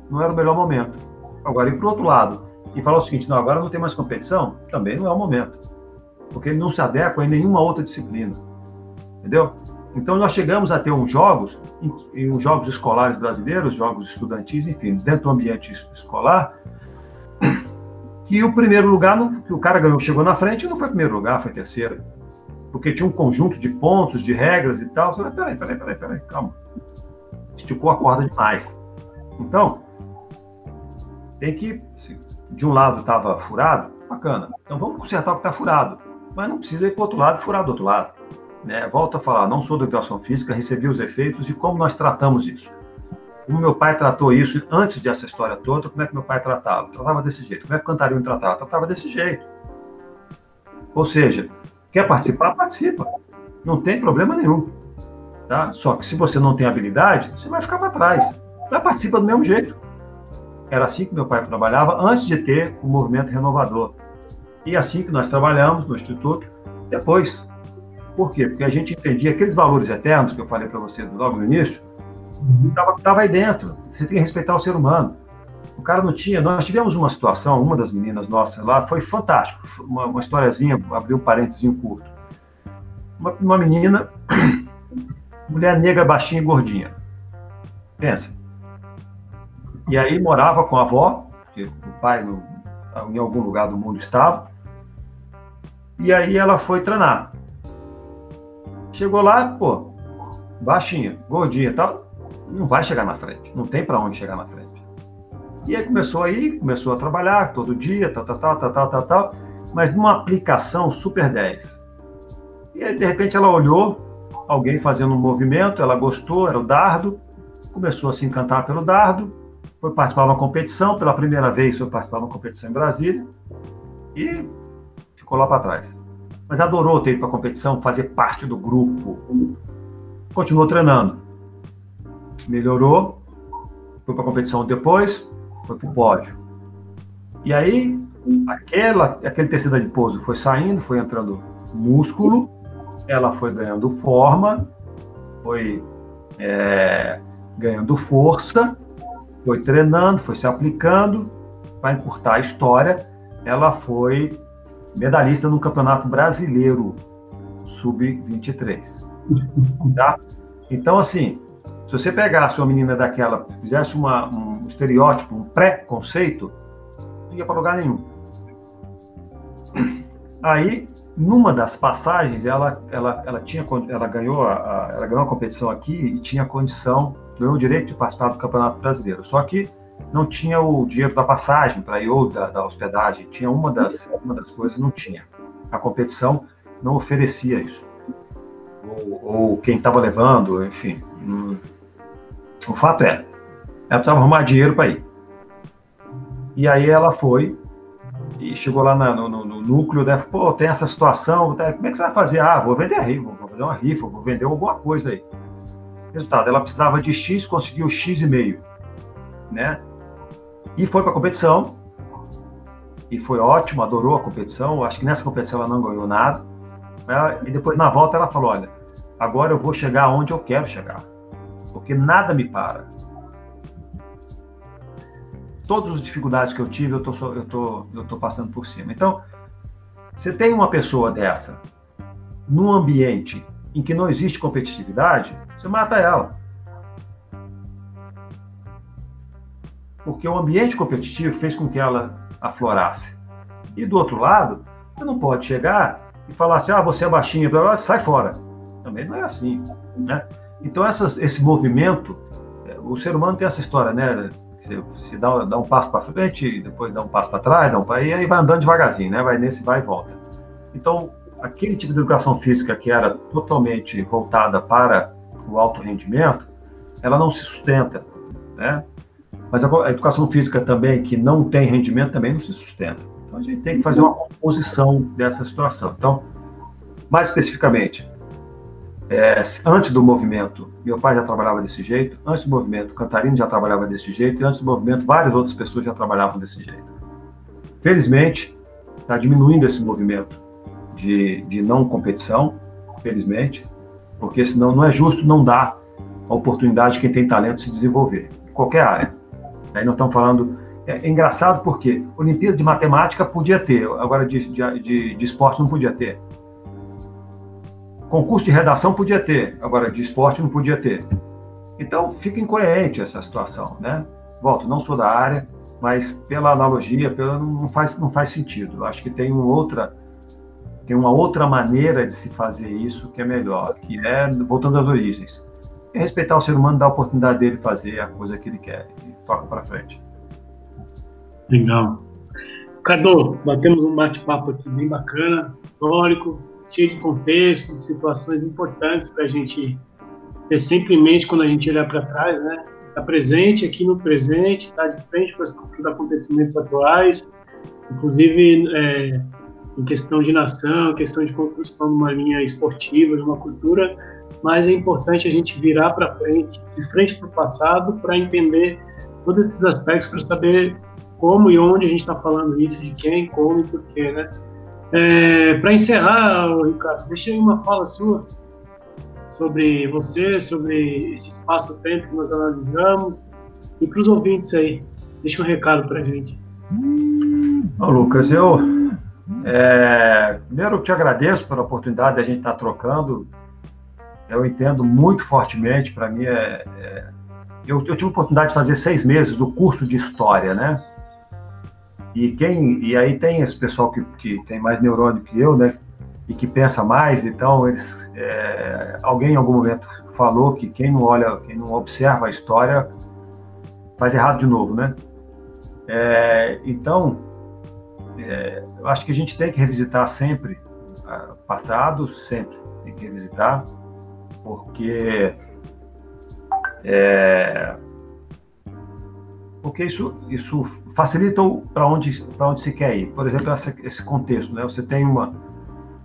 Não era o melhor momento. Agora, e para o outro lado, e falar o seguinte: não, agora não tem mais competição, também não é o momento porque ele não se adequa em nenhuma outra disciplina. Entendeu? Então nós chegamos a ter uns jogos, uns jogos escolares brasileiros, jogos estudantis, enfim, dentro do ambiente escolar, que o primeiro lugar, não, que o cara ganhou, chegou na frente, não foi primeiro lugar, foi terceiro. Porque tinha um conjunto de pontos, de regras e tal. Falei, peraí, peraí, peraí, peraí, calma. Esticou a corda demais. Então, tem que, se de um lado estava furado, bacana. Então vamos consertar o que está furado mas não precisa ir para o outro lado furar do outro lado. Né? Volto a falar, não sou da educação física, recebi os efeitos e como nós tratamos isso. Como meu pai tratou isso antes dessa história toda, como é que meu pai tratava? Tratava desse jeito. Como é que o Cantarinho tratava? Tratava desse jeito. Ou seja, quer participar? Participa. Não tem problema nenhum. Tá? Só que se você não tem habilidade, você vai ficar para trás. Vai participar do mesmo jeito. Era assim que meu pai trabalhava antes de ter o movimento renovador. E assim que nós trabalhamos no Instituto, depois. Por quê? Porque a gente entendia aqueles valores eternos que eu falei para você logo no início, estava aí dentro. Você tem que respeitar o ser humano. O cara não tinha. Nós tivemos uma situação, uma das meninas nossas lá, foi fantástico. Uma, uma historiazinha, abriu um parênteses curto. Uma, uma menina, mulher negra, baixinha e gordinha. Pensa. E aí morava com a avó, porque o pai no, em algum lugar do mundo estava. E aí ela foi treinar. Chegou lá, pô, baixinha, gordinha tal, não vai chegar na frente, não tem para onde chegar na frente. E aí começou aí, começou a trabalhar todo dia, tal, tal, tal, tal, tal, tal, tal mas numa aplicação super 10. E aí, de repente, ela olhou alguém fazendo um movimento, ela gostou, era o dardo, começou a se encantar pelo dardo, foi participar de uma competição, pela primeira vez foi participar de uma competição em Brasília e ficou lá para trás. Mas adorou ter ido para a competição, fazer parte do grupo. Continuou treinando. Melhorou, foi para a competição depois, foi para o pódio. E aí, aquela, aquele tecido adiposo foi saindo, foi entrando músculo, ela foi ganhando forma, foi é, ganhando força, foi treinando, foi se aplicando. Para encurtar a história, ela foi medalhista no Campeonato Brasileiro Sub-23. Tá? Então, assim, se você pegasse uma menina daquela, fizesse uma, um estereótipo, um pré-conceito, não ia para lugar nenhum. Aí, numa das passagens, ela, ela, ela, tinha, ela, ganhou a, ela ganhou a competição aqui e tinha condição, ganhou o direito de participar do Campeonato Brasileiro. Só que não tinha o dinheiro da passagem para ir ou da, da, hospedagem. Tinha uma das, uma das coisas, não tinha. A competição não oferecia isso. Ou, ou quem estava levando, enfim. Hum, o fato é, ela precisava arrumar dinheiro para ir. E aí ela foi e chegou lá na, no, no, no, núcleo, né? Pô, tem essa situação, tá? como é que você vai fazer? Ah, vou vender a rifa, vou fazer uma rifa, vou vender alguma coisa aí. Resultado, ela precisava de X, conseguiu X e meio, né? E foi para a competição, e foi ótimo, adorou a competição. Acho que nessa competição ela não ganhou nada. E depois na volta ela falou: olha, agora eu vou chegar onde eu quero chegar porque nada me para. Todas as dificuldades que eu tive, eu tô, eu tô, eu tô passando por cima. Então, você tem uma pessoa dessa num ambiente em que não existe competitividade, você mata ela. Porque o ambiente competitivo fez com que ela aflorasse. E do outro lado, você não pode chegar e falar assim: ah, você é baixinho, sai fora. Também não é assim. Né? Então, esse movimento, é, o ser humano tem essa história, né? Você, você dá, dá, um passo para frente, depois dá um passo para trás, dá um, e aí vai andando devagarzinho, né? Vai nesse vai e volta. Então, aquele tipo de educação física que era totalmente voltada para o alto rendimento, ela não se sustenta, né? Mas a educação física também, que não tem rendimento, também não se sustenta. Então, a gente tem que fazer uma composição dessa situação. Então, mais especificamente, é, antes do movimento, meu pai já trabalhava desse jeito, antes do movimento, Cantarino já trabalhava desse jeito, e antes do movimento, várias outras pessoas já trabalhavam desse jeito. Felizmente, está diminuindo esse movimento de, de não competição, felizmente, porque senão não é justo não dar a oportunidade de quem tem talento se desenvolver, em qualquer área. Aí não estamos falando. É, é, engraçado porque Olimpíada de Matemática podia ter, agora de, de, de, de esporte não podia ter. Concurso de redação podia ter, agora de esporte não podia ter. Então fica incoerente essa situação, né? Volto, não sou da área, mas pela analogia, pela, não, faz, não faz sentido. Eu acho que tem uma outra tem uma outra maneira de se fazer isso que é melhor, que é voltando às origens. É respeitar o ser humano, dar a oportunidade dele fazer a coisa que ele quer e toca para frente. Legal. Cardo, batemos um bate-papo aqui bem bacana, histórico, cheio de contextos, situações importantes para a gente ter sempre em mente quando a gente olhar para trás, né? Está presente aqui no presente, está de frente para os acontecimentos atuais, inclusive é, em questão de nação, questão de construção de uma linha esportiva, de uma cultura, mas é importante a gente virar para frente, de frente para o passado, para entender todos esses aspectos, para saber como e onde a gente está falando isso, de quem, como e porquê, né? É, Para encerrar, Ricardo, deixa aí uma fala sua sobre você, sobre esse espaço-tempo que nós analisamos e para os ouvintes aí. Deixa um recado para a gente. Bom, Lucas, eu é, primeiro te agradeço pela oportunidade de a gente estar tá trocando. Eu entendo muito fortemente, para mim é, é eu, eu tive a oportunidade de fazer seis meses do curso de História, né? E quem e aí tem esse pessoal que, que tem mais neurônio que eu, né? E que pensa mais, então eles é, alguém em algum momento falou que quem não olha, quem não observa a história faz errado de novo, né? É, então, é, eu acho que a gente tem que revisitar sempre o passado, sempre tem que revisitar, porque É, porque isso, isso facilita para onde, onde se quer ir. Por exemplo, essa, esse contexto, né? Você tem uma,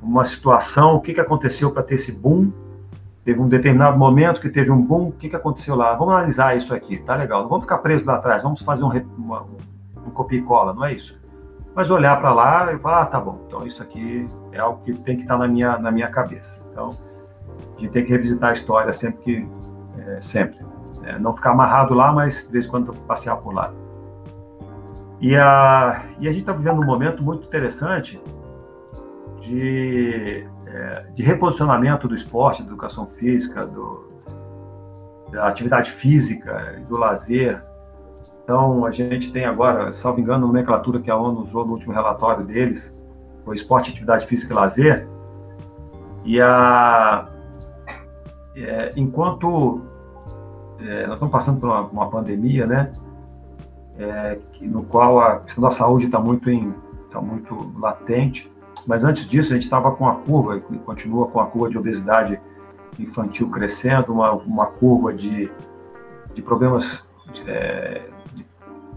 uma situação, o que, que aconteceu para ter esse boom? Teve um determinado momento que teve um boom, o que, que aconteceu lá? Vamos analisar isso aqui, tá legal. Não vamos ficar presos lá atrás, vamos fazer um, uma, um copia e cola, não é isso. Mas olhar para lá e falar, ah, tá bom, então isso aqui é algo que tem que estar tá na minha, na minha cabeça. Então, a gente tem que revisitar a história sempre que, é, sempre. É, não ficar amarrado lá, mas de vez em quando passear por lá. E a, e a gente está vivendo um momento muito interessante de, é, de reposicionamento do esporte, da educação física, do, da atividade física, do lazer. Então, a gente tem agora, salvo engano, a nomenclatura que a ONU usou no último relatório deles, foi esporte, atividade física e lazer. E a, é, enquanto é, nós estamos passando por uma, uma pandemia, né? É, no qual a questão da saúde está muito, em, tá muito latente. Mas antes disso, a gente estava com a curva, e continua com a curva de obesidade infantil crescendo, uma, uma curva de, de problemas é,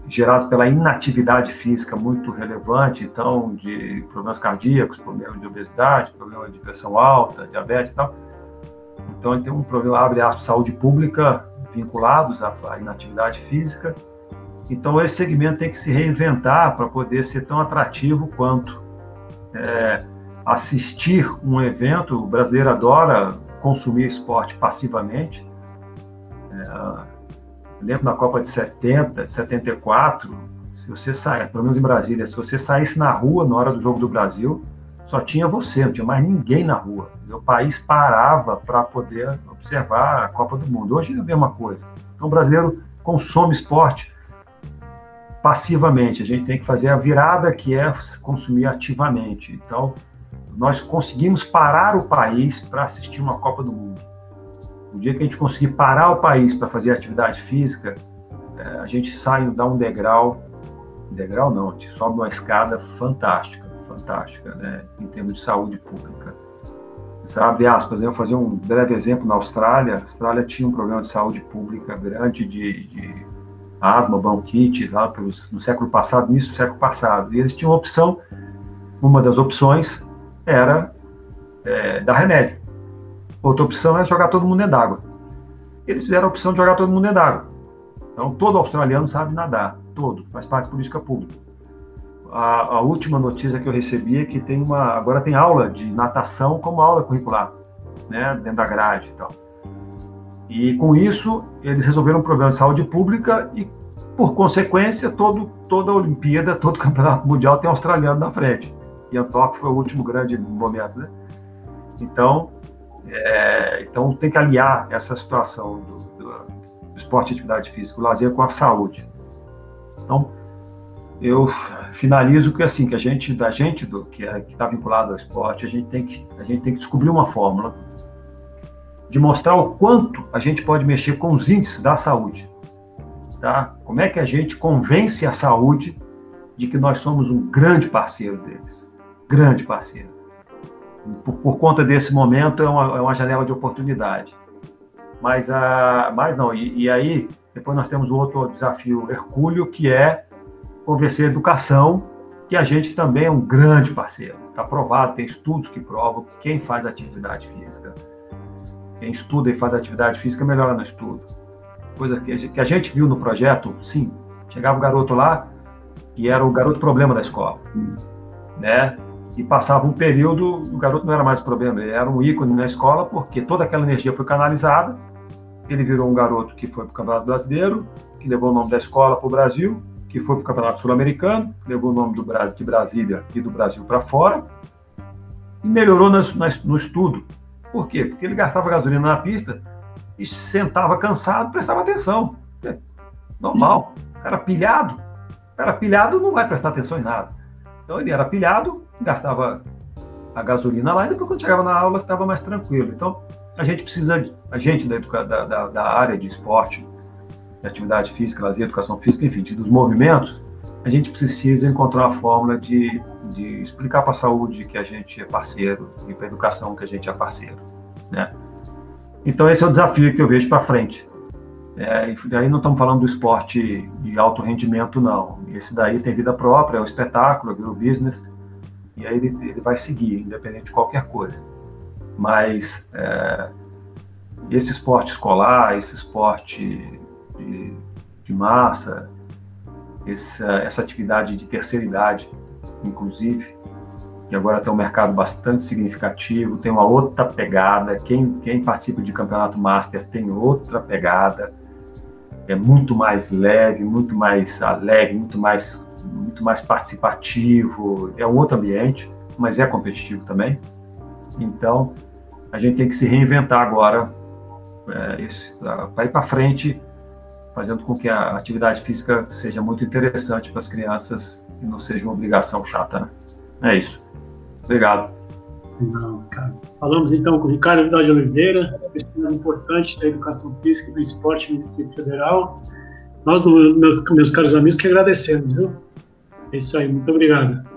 gerados pela inatividade física muito relevante, então, de problemas cardíacos, problemas de obesidade, problemas de pressão alta, diabetes e tal. Então, tem um problema, abre a saúde pública vinculados à inatividade física. Então, esse segmento tem que se reinventar para poder ser tão atrativo quanto é, assistir um evento. O brasileiro adora consumir esporte passivamente. É, lembro na Copa de 70, 74, se você sair, pelo menos em Brasília, se você saísse na rua na hora do jogo do Brasil, só tinha você, não tinha mais ninguém na rua. O país parava para poder observar a Copa do Mundo. Hoje é a mesma coisa. Então, o brasileiro consome esporte passivamente. A gente tem que fazer a virada que é consumir ativamente. Então, nós conseguimos parar o país para assistir uma Copa do Mundo. O dia que a gente conseguir parar o país para fazer atividade física, é, a gente sai, dá um degrau, degrau não, a gente sobe uma escada fantástica fantástica, né, em termos de saúde pública. Isso, abre aspas, né, eu vou fazer um breve exemplo na Austrália. A Austrália tinha um problema de saúde pública grande de, de asma, bronquite, lá pelos, no século passado, início do século passado. E eles tinham opção, uma das opções era é, dar remédio. Outra opção era jogar todo mundo dentro d'água. Eles fizeram a opção de jogar todo mundo dentro d'água. Então, todo australiano sabe nadar, todo, faz parte da política pública a, a, última notícia que eu recebi é que tem uma, agora tem aula de natação como aula curricular, né, dentro da grade e tal. E com isso, eles resolveram um problema de saúde pública e, por consequência, todo, toda a Olimpíada, todo o Campeonato Mundial tem australiano na frente. E a Tóquio foi o último grande momento, né? Então, é, então tem que aliar essa situação do, do, esporte e atividade física, o lazer com a saúde. Então, eu finalizo que assim que a gente da gente do que é, está vinculado ao esporte a gente tem que a gente tem que descobrir uma fórmula de mostrar o quanto a gente pode mexer com os índices da saúde tá? Como é que a gente convence a saúde de que nós somos um grande parceiro deles? Grande parceiro. Por, por conta desse momento é uma, é uma, janela de oportunidade. Mas a mas não e, e aí depois nós temos o outro desafio hercúleo que é convencer a educação que a gente também é um grande parceiro. Está provado, tem estudos que provam que quem faz atividade física, quem estuda e faz atividade física melhora no estudo. Coisa que a gente viu no projeto, sim, chegava um garoto lá que era o garoto problema da escola, né? E passava um período, o garoto não era mais o problema, ele era um ícone na escola porque toda aquela energia foi canalizada. Ele virou um garoto que foi para o Campeonato Brasileiro, que levou o nome da escola para o Brasil, que foi para o Campeonato Sul-Americano, levou o nome do Brasil, de Brasília e do Brasil para fora, e melhorou no, no estudo. Por quê? Porque ele gastava gasolina na pista e sentava cansado, prestava atenção. É normal. O cara pilhado, o cara pilhado não vai prestar atenção em nada. Então ele era pilhado, gastava a gasolina lá e depois quando chegava na aula estava mais tranquilo. Então a gente precisa, a gente da, da, da área de esporte, de atividade física, lazer, educação física, enfim, dos movimentos, a gente precisa encontrar uma fórmula de, de explicar para a saúde que a gente é parceiro e para a educação que a gente é parceiro, né? Então esse é o desafio que eu vejo para frente. É, daí não estamos falando do esporte de alto rendimento, não. Esse daí tem vida própria, é um espetáculo, é o business, e aí ele, ele vai seguir, independente de qualquer coisa. Mas é, esse esporte escolar, esse esporte de, de massa, essa, essa atividade de terceira idade, inclusive, que agora tem um mercado bastante significativo, tem uma outra pegada. Quem, quem participa de campeonato master tem outra pegada, é muito mais leve, muito mais alegre, muito mais, muito mais participativo. É um outro ambiente, mas é competitivo também. Então, a gente tem que se reinventar agora é, para ir para frente, fazendo com que a atividade física seja muito interessante para as crianças e não seja uma obrigação chata. Né? É isso. Obrigado. Não, cara. Falamos então com o Ricardo Vidal de Oliveira, especialista importante da educação física e do esporte no Distrito Federal. Nós, meus, caros amigos, que agradecemos, viu? É isso aí, muito obrigado.